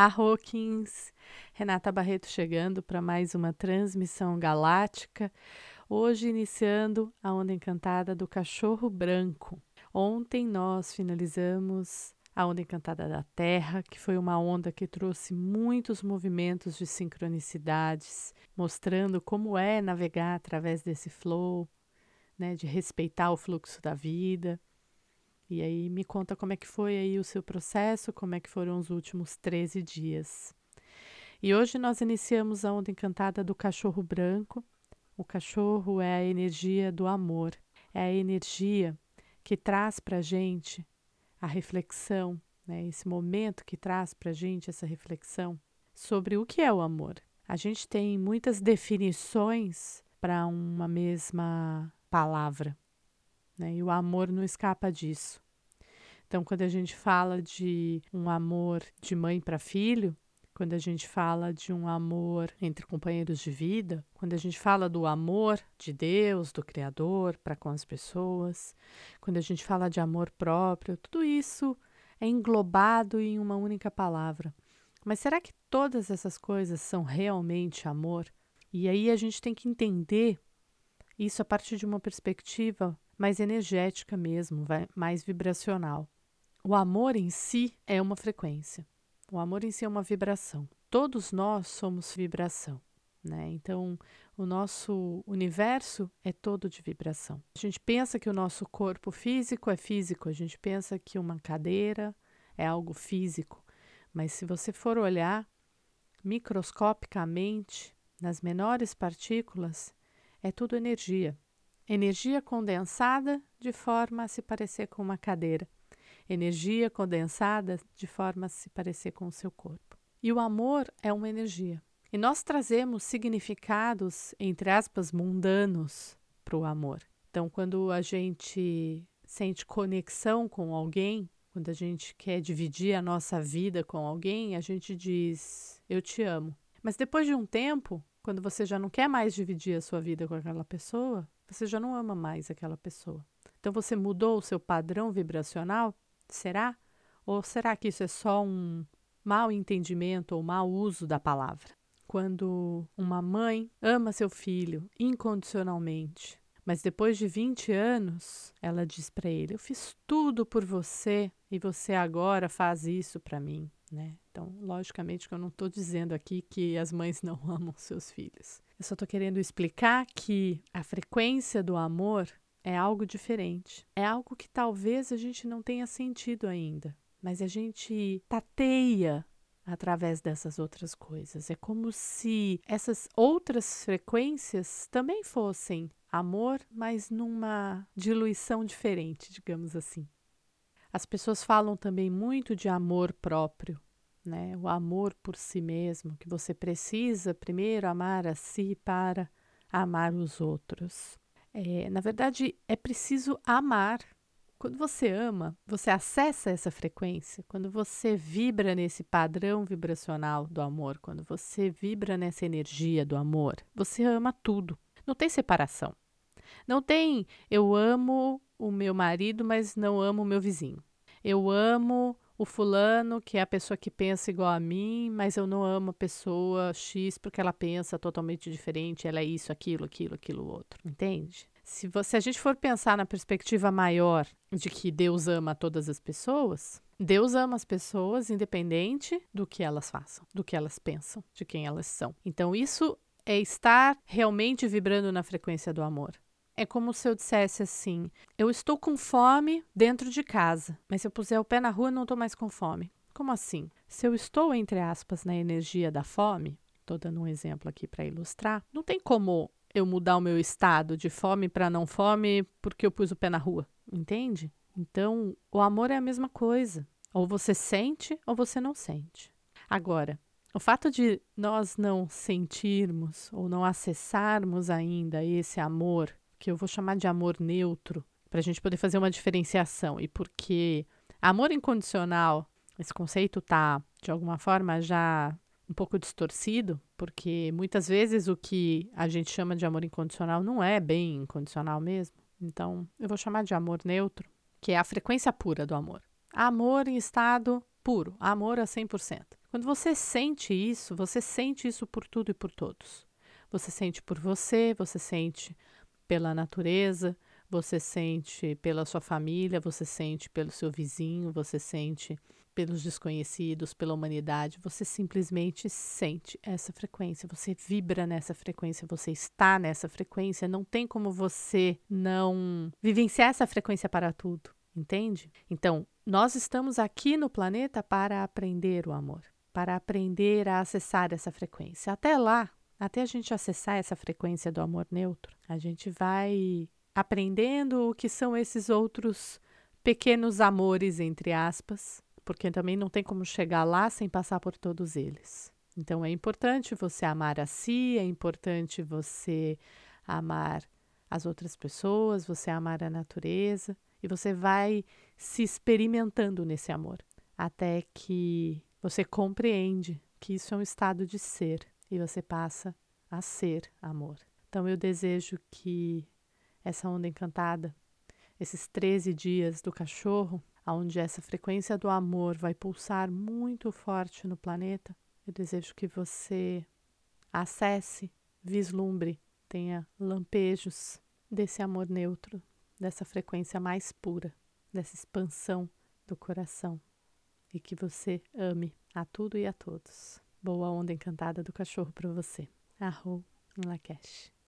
A Hawkins, Renata Barreto chegando para mais uma transmissão galáctica. Hoje iniciando a onda encantada do cachorro branco. Ontem nós finalizamos a onda encantada da Terra, que foi uma onda que trouxe muitos movimentos de sincronicidades, mostrando como é navegar através desse flow, né, de respeitar o fluxo da vida. E aí me conta como é que foi aí o seu processo, como é que foram os últimos 13 dias. E hoje nós iniciamos a onda encantada do cachorro branco. O cachorro é a energia do amor, é a energia que traz para a gente a reflexão, né? esse momento que traz para a gente essa reflexão sobre o que é o amor. A gente tem muitas definições para uma mesma palavra. Né? E o amor não escapa disso. Então, quando a gente fala de um amor de mãe para filho, quando a gente fala de um amor entre companheiros de vida, quando a gente fala do amor de Deus, do Criador para com as pessoas, quando a gente fala de amor próprio, tudo isso é englobado em uma única palavra. Mas será que todas essas coisas são realmente amor? E aí a gente tem que entender isso a partir de uma perspectiva mais energética mesmo, mais vibracional. O amor em si é uma frequência. O amor em si é uma vibração. Todos nós somos vibração, né? Então, o nosso universo é todo de vibração. A gente pensa que o nosso corpo físico é físico, a gente pensa que uma cadeira é algo físico, mas se você for olhar microscopicamente nas menores partículas, é tudo energia. Energia condensada de forma a se parecer com uma cadeira. Energia condensada de forma a se parecer com o seu corpo. E o amor é uma energia. E nós trazemos significados, entre aspas, mundanos para o amor. Então, quando a gente sente conexão com alguém, quando a gente quer dividir a nossa vida com alguém, a gente diz: Eu te amo. Mas depois de um tempo, quando você já não quer mais dividir a sua vida com aquela pessoa, você já não ama mais aquela pessoa. Então você mudou o seu padrão vibracional? Será? Ou será que isso é só um mau entendimento ou mau uso da palavra? Quando uma mãe ama seu filho incondicionalmente, mas depois de 20 anos, ela diz para ele: Eu fiz tudo por você e você agora faz isso para mim. Né? Então, logicamente que eu não estou dizendo aqui que as mães não amam seus filhos. Eu só estou querendo explicar que a frequência do amor é algo diferente. É algo que talvez a gente não tenha sentido ainda, mas a gente tateia através dessas outras coisas. É como se essas outras frequências também fossem amor, mas numa diluição diferente, digamos assim. As pessoas falam também muito de amor próprio, né? O amor por si mesmo, que você precisa primeiro amar a si para amar os outros. É, na verdade, é preciso amar. Quando você ama, você acessa essa frequência, quando você vibra nesse padrão vibracional do amor, quando você vibra nessa energia do amor, você ama tudo. Não tem separação. Não tem eu amo o meu marido, mas não amo o meu vizinho. Eu amo o fulano, que é a pessoa que pensa igual a mim, mas eu não amo a pessoa X porque ela pensa totalmente diferente, ela é isso, aquilo, aquilo, aquilo outro, entende? Se, você, se a gente for pensar na perspectiva maior de que Deus ama todas as pessoas, Deus ama as pessoas independente do que elas façam, do que elas pensam, de quem elas são. Então, isso é estar realmente vibrando na frequência do amor. É como se eu dissesse assim: eu estou com fome dentro de casa, mas se eu puser o pé na rua, não estou mais com fome. Como assim? Se eu estou, entre aspas, na energia da fome, estou dando um exemplo aqui para ilustrar, não tem como eu mudar o meu estado de fome para não fome porque eu pus o pé na rua, entende? Então, o amor é a mesma coisa. Ou você sente ou você não sente. Agora, o fato de nós não sentirmos ou não acessarmos ainda esse amor que eu vou chamar de amor neutro, para a gente poder fazer uma diferenciação. E porque amor incondicional, esse conceito está, de alguma forma, já um pouco distorcido, porque muitas vezes o que a gente chama de amor incondicional não é bem incondicional mesmo. Então, eu vou chamar de amor neutro, que é a frequência pura do amor. Amor em estado puro, amor a 100%. Quando você sente isso, você sente isso por tudo e por todos. Você sente por você, você sente pela natureza, você sente pela sua família, você sente pelo seu vizinho, você sente pelos desconhecidos, pela humanidade, você simplesmente sente essa frequência, você vibra nessa frequência, você está nessa frequência, não tem como você não vivenciar essa frequência para tudo, entende? Então, nós estamos aqui no planeta para aprender o amor, para aprender a acessar essa frequência. Até lá, até a gente acessar essa frequência do amor neutro, a gente vai aprendendo o que são esses outros pequenos amores, entre aspas, porque também não tem como chegar lá sem passar por todos eles. Então é importante você amar a si, é importante você amar as outras pessoas, você amar a natureza, e você vai se experimentando nesse amor, até que você compreende que isso é um estado de ser e você passa a ser amor. Então eu desejo que essa onda encantada, esses 13 dias do cachorro, onde essa frequência do amor vai pulsar muito forte no planeta, eu desejo que você acesse, vislumbre, tenha lampejos desse amor neutro, dessa frequência mais pura, dessa expansão do coração e que você ame a tudo e a todos. Boa onda encantada do cachorro para você. Arro Lakesh.